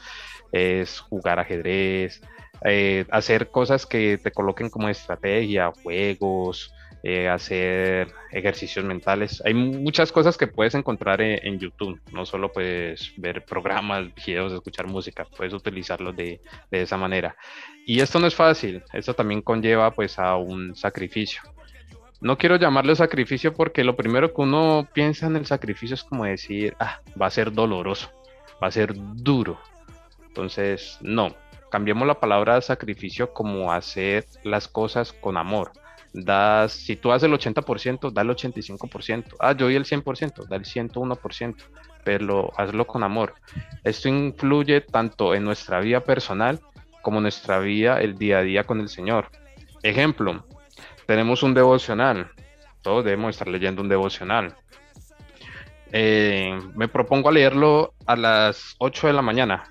es jugar ajedrez, eh, hacer cosas que te coloquen como estrategia, juegos, eh, hacer ejercicios mentales. Hay muchas cosas que puedes encontrar en, YouTube, no solo puedes ver programas, videos, escuchar música, puedes utilizarlos de, de, esa manera. Y esto no es fácil, esto también conlleva pues a un sacrificio. No quiero llamarlo sacrificio porque lo primero que uno piensa en el sacrificio es como decir, ah, va a ser doloroso, va a ser duro. Entonces, no, cambiemos la palabra sacrificio como hacer las cosas con amor das, si tú haces el 80%, da el 85%. Ah, yo doy el 100%, da el 101%. pero hazlo con amor. Esto influye tanto en nuestra vida personal como en nuestra vida el día a día con el Señor. Ejemplo, tenemos un devocional. Todos debemos estar leyendo un devocional. Eh, me propongo a leerlo a las 8 de la mañana.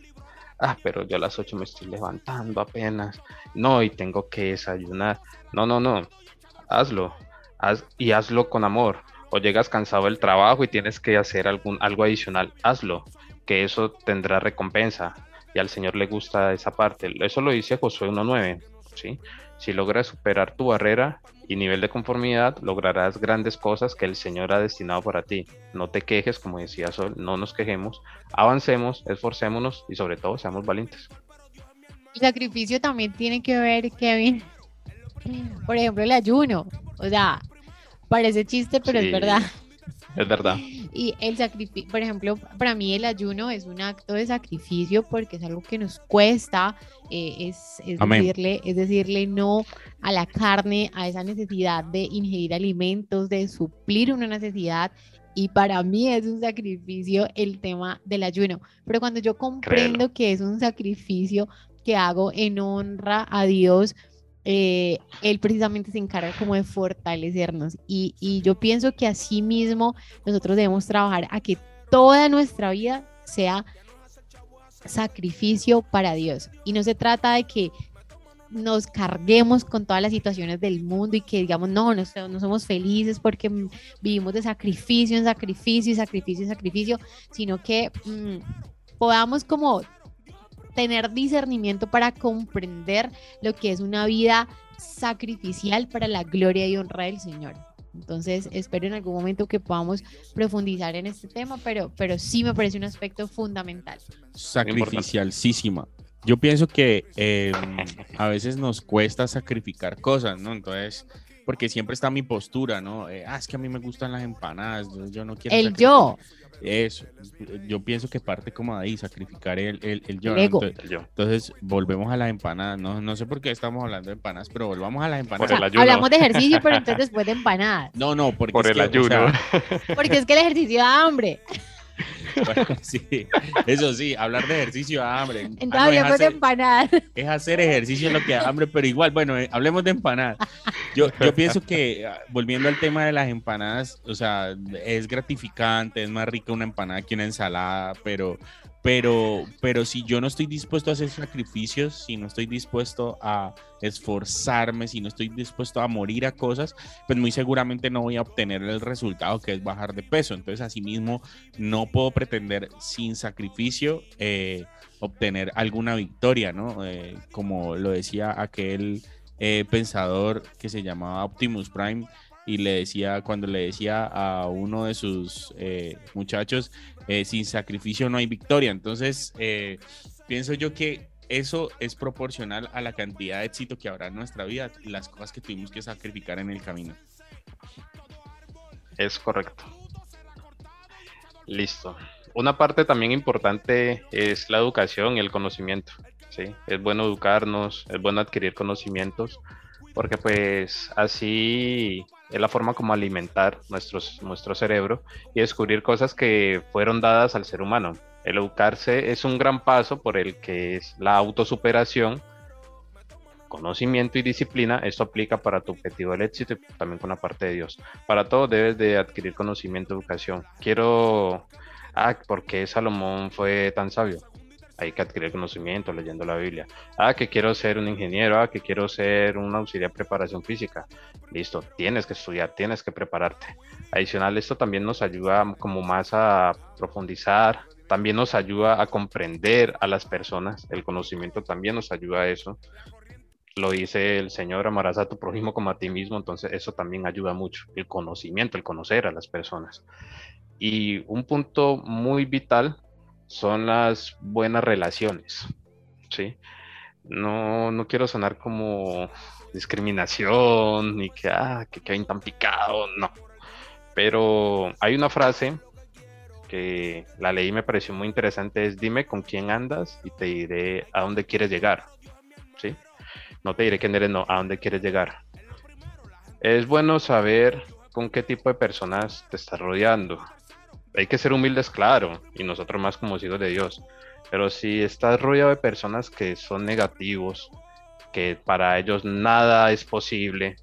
Ah, pero yo a las 8 me estoy levantando apenas. No, y tengo que desayunar. No, no, no. Hazlo. Haz, y hazlo con amor. O llegas cansado del trabajo y tienes que hacer algún, algo adicional. Hazlo. Que eso tendrá recompensa. Y al Señor le gusta esa parte. Eso lo dice Josué 1.9. ¿sí? Si logras superar tu barrera y nivel de conformidad, lograrás grandes cosas que el Señor ha destinado para ti. No te quejes, como decía Sol, no nos quejemos, avancemos, esforcémonos y sobre todo seamos valientes. El sacrificio también tiene que ver, Kevin, por ejemplo, el ayuno. O sea, parece chiste, pero es verdad. Es verdad. Y el sacrificio, por ejemplo, para mí el ayuno es un acto de sacrificio porque es algo que nos cuesta, eh, es, es decirle, es decirle no a la carne, a esa necesidad de ingerir alimentos, de suplir una necesidad. Y para mí es un sacrificio el tema del ayuno. Pero cuando yo comprendo que es un sacrificio que hago en honra a Dios, eh, él precisamente se encarga como de fortalecernos. Y, yo pienso que así mismo nosotros debemos trabajar a que toda nuestra vida sea sacrificio para Dios. Y no se trata de que nos carguemos con todas las situaciones del mundo y que digamos no, no, no somos felices porque vivimos de sacrificio en sacrificio y sacrificio en sacrificio, sino que mmm, podamos como tener discernimiento para comprender lo que es una vida sacrificial para la gloria y honra del Señor. Entonces, espero en algún momento que podamos profundizar en este tema, pero, pero sí me parece un aspecto fundamental. Sacrificialísima. Yo pienso que em, a veces nos cuesta sacrificar cosas, ¿no? Entonces, porque siempre está mi postura, ¿no? Eh, ah, es que a mí me gustan las empanadas, yo no quiero. El yo. Eso, yo pienso que parte como de ahí, sacrificar el, el, el yo. Entonces, volvemos a las empanadas. No, no sé por qué estamos hablando de empanadas, pero volvamos a las empanadas. hablamos de ejercicio, pero entonces [LAUGHS] después de empanadas. No, no, porque por el ayuno. [LAUGHS] porque es que el ejercicio da hambre. [LAUGHS] sí, eso sí, hablar de ejercicio da hambre. Entonces ah, hablamos de empanadas. Es hacer ejercicio lo que da hambre, pero igual, bueno, eh, hablemos de empanadas. Yo, yo pienso que, ah, volviendo al tema de las empanadas, o sea, es gratificante, es más rica una empanada que una ensalada, pero, pero, pero si yo no estoy dispuesto a hacer sacrificios, si no estoy dispuesto a esforzarme, si no estoy dispuesto a morir a cosas, pues muy seguramente no voy a obtener el resultado que es bajar de peso. Entonces, asimismo, no puedo pretender sin sacrificio eh, obtener alguna victoria, ¿no? Eh, como lo decía aquel eh, pensador que se llamaba Optimus Prime y le decía, cuando le decía a uno de sus muchachos, eh, sin sacrificio no hay victoria. Entonces, eh, pienso yo que eso es proporcional a la cantidad de éxito que habrá en nuestra vida, las cosas que tuvimos que sacrificar en el camino. Es correcto. Listo. Una parte también importante es la educación y el conocimiento. ¿sí? Es bueno educarnos, es bueno adquirir conocimientos, porque pues así es la forma como alimentar nuestros, nuestro cerebro y descubrir cosas que fueron dadas al ser humano. El educarse es un gran paso por el que es la autosuperación, conocimiento y disciplina. Esto aplica para tu objetivo del éxito y también con la parte de Dios. Para todo debes de adquirir conocimiento, educación. Quiero... Ah, ¿por qué Salomón fue tan sabio? Hay que adquirir conocimiento leyendo la Biblia. Ah, que quiero ser un ingeniero, ah, que quiero ser un auxiliar de preparación física. Listo, tienes que estudiar, tienes que prepararte. Adicional, esto también nos ayuda como más a profundizar, también nos ayuda a comprender a las personas. El conocimiento también nos ayuda a eso. Lo dice el Señor, amarás a tu prójimo como a ti mismo, entonces eso también ayuda mucho. El conocimiento, el conocer a las personas. Y un punto muy vital son las buenas relaciones, ¿sí? No, no quiero sonar como discriminación ni que, ah, que queden tan picado, no. Pero hay una frase que la leí y me pareció muy interesante, es dime con quién andas y te diré a dónde quieres llegar, ¿sí? No te diré quién eres, no, a dónde quieres llegar. Es bueno saber con qué tipo de personas te estás rodeando, hay que ser humildes, claro, y nosotros más como hijos de Dios. Pero si estás rodeado de personas que son negativos, que para ellos nada es posible,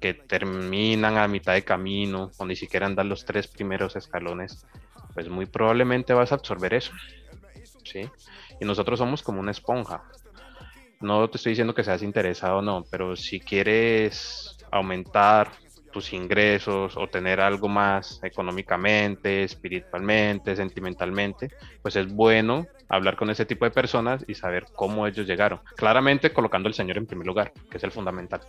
que terminan a mitad de camino o ni siquiera andan los tres primeros escalones, pues muy probablemente vas a absorber eso. ¿sí? Y nosotros somos como una esponja. No te estoy diciendo que seas interesado o no, pero si quieres aumentar tus ingresos o tener algo más económicamente, espiritualmente, sentimentalmente, pues es bueno hablar con ese tipo de personas y saber cómo ellos llegaron. Claramente colocando al Señor en primer lugar, que es el fundamental.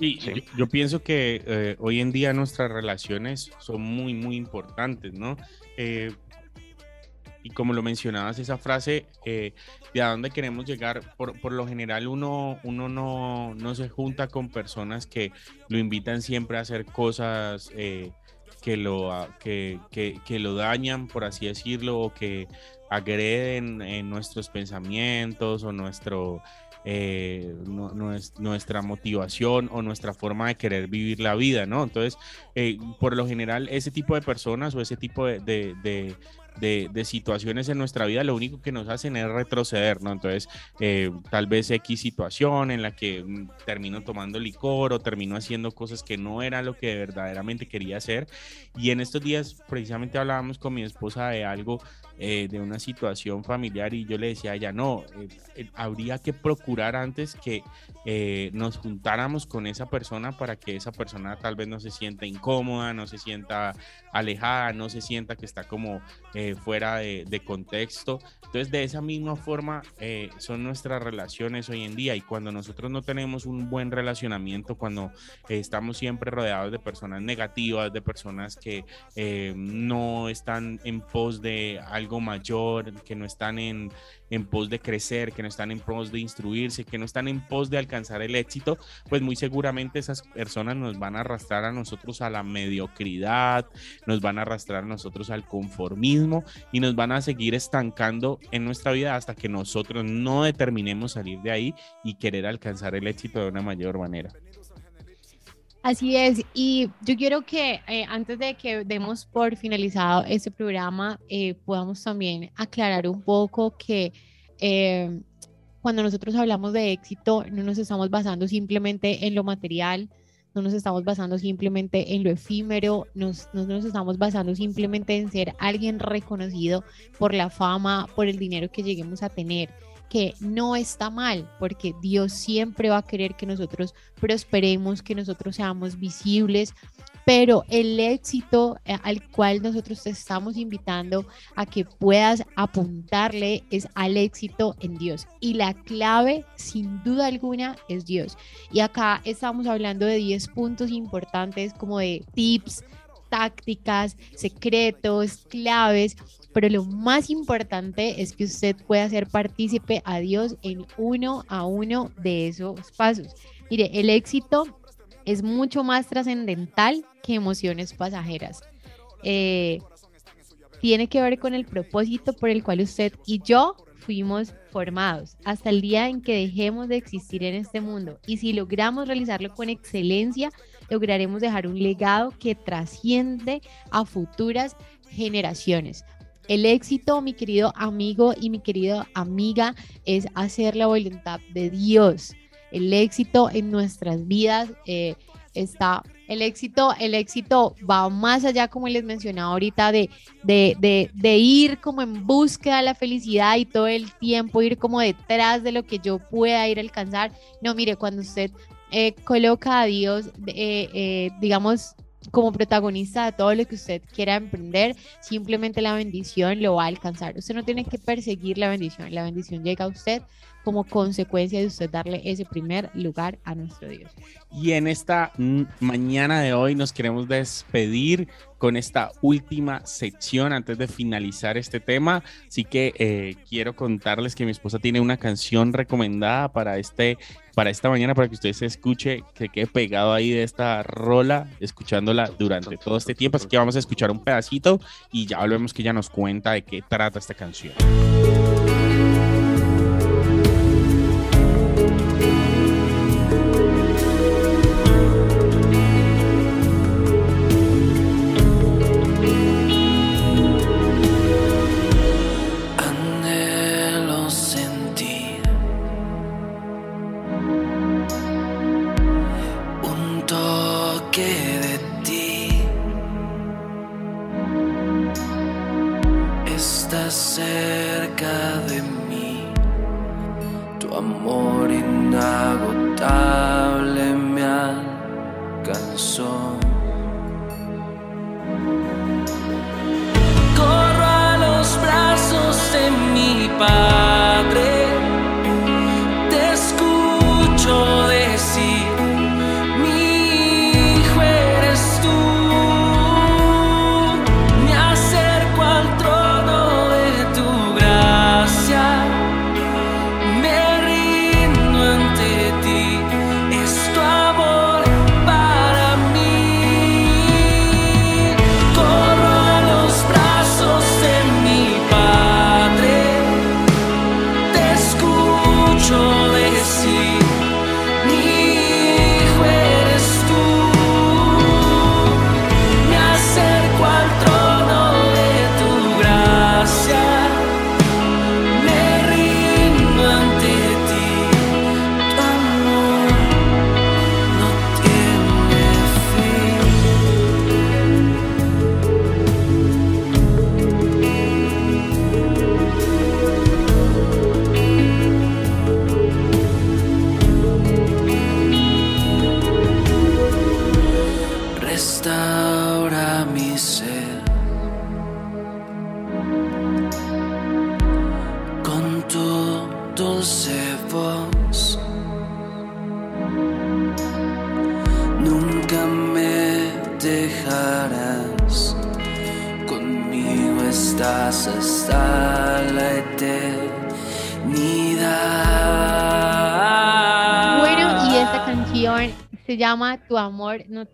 Y yo, pienso que eh, hoy en día nuestras relaciones son muy, muy importantes, ¿no? Eh, y como lo mencionabas, esa frase eh, de a dónde queremos llegar, por, por lo general uno, uno no, no, se junta con personas que lo invitan siempre a hacer cosas eh, que, lo, que, que, que, lo dañan, por así decirlo, o que agreden en nuestros pensamientos o nuestro, eh, nuestra motivación o nuestra forma de querer vivir la vida, ¿no? Entonces, por lo general, ese tipo de personas o ese tipo de, situaciones en nuestra vida, lo único que nos hacen es retroceder, ¿no? Entonces, eh, tal vez X situación en la que mm, termino tomando licor o termino haciendo cosas que no era lo que verdaderamente quería hacer. Y en estos días, precisamente hablábamos con mi esposa de algo eh, de una situación familiar y yo le decía a ella, no, eh, habría que procurar antes que nos juntáramos con esa persona para que esa persona tal vez no se sienta incómoda, no se sienta alejada, no se sienta que está como fuera de, contexto. Entonces, de esa misma forma son nuestras relaciones hoy en día y cuando nosotros no tenemos un buen relacionamiento, cuando estamos siempre rodeados de personas negativas, de personas que no están en pos de algo mayor, que no están en, en pos de crecer, que no están en pos de instruirse, que no están en pos de alcanzar el éxito, pues muy seguramente esas personas nos van a arrastrar a nosotros a la mediocridad, nos van a arrastrar a nosotros al conformismo y nos van a seguir estancando en nuestra vida hasta que nosotros no determinemos salir de ahí y querer alcanzar el éxito de una mayor manera. Así es, y yo quiero que eh, antes de que demos por finalizado este programa, eh, podamos también aclarar un poco que eh, cuando nosotros hablamos de éxito, no nos estamos basando simplemente en lo material, no nos estamos basando simplemente en lo efímero, nos, no nos estamos basando simplemente en ser alguien reconocido por la fama, por el dinero que lleguemos a tener que no está mal, porque Dios siempre va a querer que nosotros prosperemos, que nosotros seamos visibles, pero el éxito eh, al cual nosotros te estamos invitando a que puedas apuntarle es al éxito en Dios. Y la clave, sin duda alguna, es Dios. Y acá estamos hablando de 10 puntos importantes como de tips, tácticas, secretos, claves pero lo más importante es que usted pueda ser partícipe a Dios en uno a uno de esos pasos. Mire, el éxito es mucho más trascendental que emociones pasajeras. Eh, tiene que ver con el propósito por el cual usted y yo fuimos formados hasta el día en que dejemos de existir en este mundo. Y si logramos realizarlo con excelencia, lograremos dejar un legado que trasciende a futuras generaciones. El éxito, mi querido amigo y mi querida amiga, es hacer la voluntad de Dios. El éxito en nuestras vidas eh, está el éxito, el éxito va más allá, como les mencionaba ahorita, de, ir como en búsqueda de la felicidad y todo el tiempo ir como detrás de lo que yo pueda ir a alcanzar. No, mire, cuando usted eh, coloca a Dios, eh, digamos, como protagonista de todo lo que usted quiera emprender, simplemente la bendición lo va a alcanzar. Usted no tiene que perseguir la bendición, la bendición llega a usted como consecuencia de usted darle ese primer lugar a nuestro Dios. Y en esta mañana de hoy nos queremos despedir con esta última sección antes de finalizar este tema. Así que eh, quiero contarles que mi esposa tiene una canción recomendada para, este, para esta mañana, para que usted se escuche, que quede pegado ahí de esta rola, escuchándola durante todo este tiempo. Así que vamos a escuchar un pedacito y ya volvemos que ella nos cuenta de qué trata esta canción.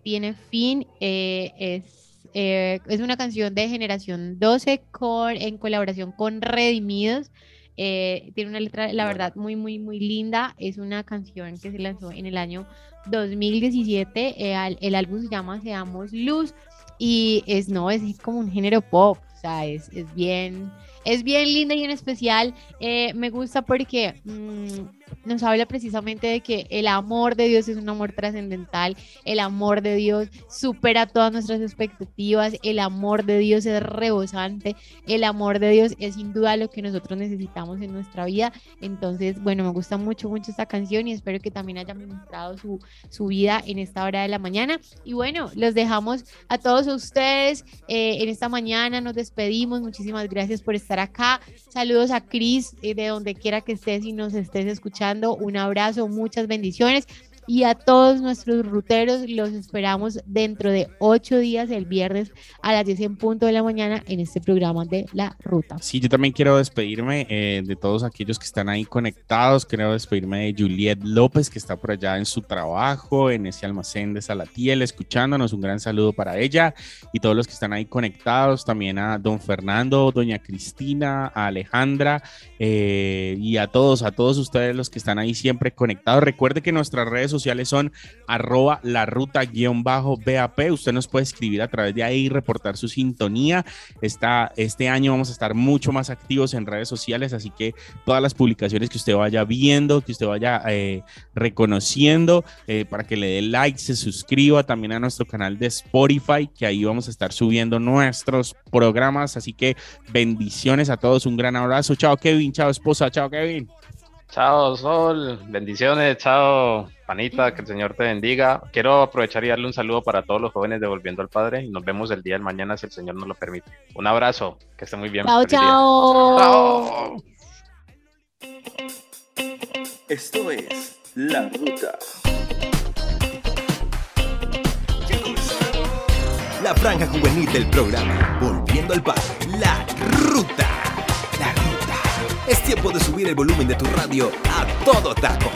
Tiene fin. eh, es, eh, es una canción de Generación 12 con, en colaboración con Redimidos. eh, tiene una letra, la verdad, muy, muy, muy linda. Es una canción que se lanzó en el año 2017. eh, al- el álbum se llama Seamos Luz y es, no, es como un género pop. O sea, es, es bien, es bien linda y en especial me gusta porque mm, nos habla precisamente de que el amor de Dios es un amor trascendental, el amor de Dios supera todas nuestras expectativas, el amor de Dios es rebosante, el amor de Dios es sin duda lo que nosotros necesitamos en nuestra vida. Entonces, bueno, me gusta mucho, mucho esta canción y espero que también haya ministrado su, su vida en esta hora de la mañana. Y bueno, los dejamos a todos ustedes eh, en esta mañana, nos despedimos, muchísimas gracias por estar acá. Saludos a Cris eh, de donde quiera que estés y nos estés escuchando. Un abrazo, muchas bendiciones. Y a todos nuestros ruteros los esperamos dentro de ocho días, el viernes a las 10 en punto de la mañana en este programa de La Ruta. Sí, yo también quiero despedirme eh, de todos aquellos que están ahí conectados. Quiero despedirme de Juliet López, que está por allá en su trabajo, en ese almacén de Salatiel, escuchándonos. Un gran saludo para ella y todos los que están ahí conectados. También a don Fernando, doña Cristina, a Alejandra eh, y a todos, a todos ustedes los que están ahí siempre conectados. Recuerde que nuestras redes sociales son arroba la ruta guion bajo BAP. Usted nos puede escribir a través de ahí reportar su sintonía. Está, este año vamos a estar mucho más activos en redes sociales, así que todas las publicaciones que usted vaya viendo, que usted vaya eh, reconociendo, eh, para que le dé like, se suscriba también a nuestro canal de Spotify, que ahí vamos a estar subiendo nuestros programas. Así que bendiciones a todos, un gran abrazo. Chao Kevin, chao esposa, chao Kevin. Chao, Sol. Bendiciones. Chao, panita. Que el Señor te bendiga. Quiero aprovechar y darle un saludo para todos los jóvenes de Volviendo al Padre. Y nos vemos el día de mañana si el Señor nos lo permite. Un abrazo. Que esté muy bien. Chao, chao. Chao. Esto es La Ruta. La franja juvenil del programa, volviendo al ruta. La ruta. Es tiempo de subir el volumen de tu radio a todo taco.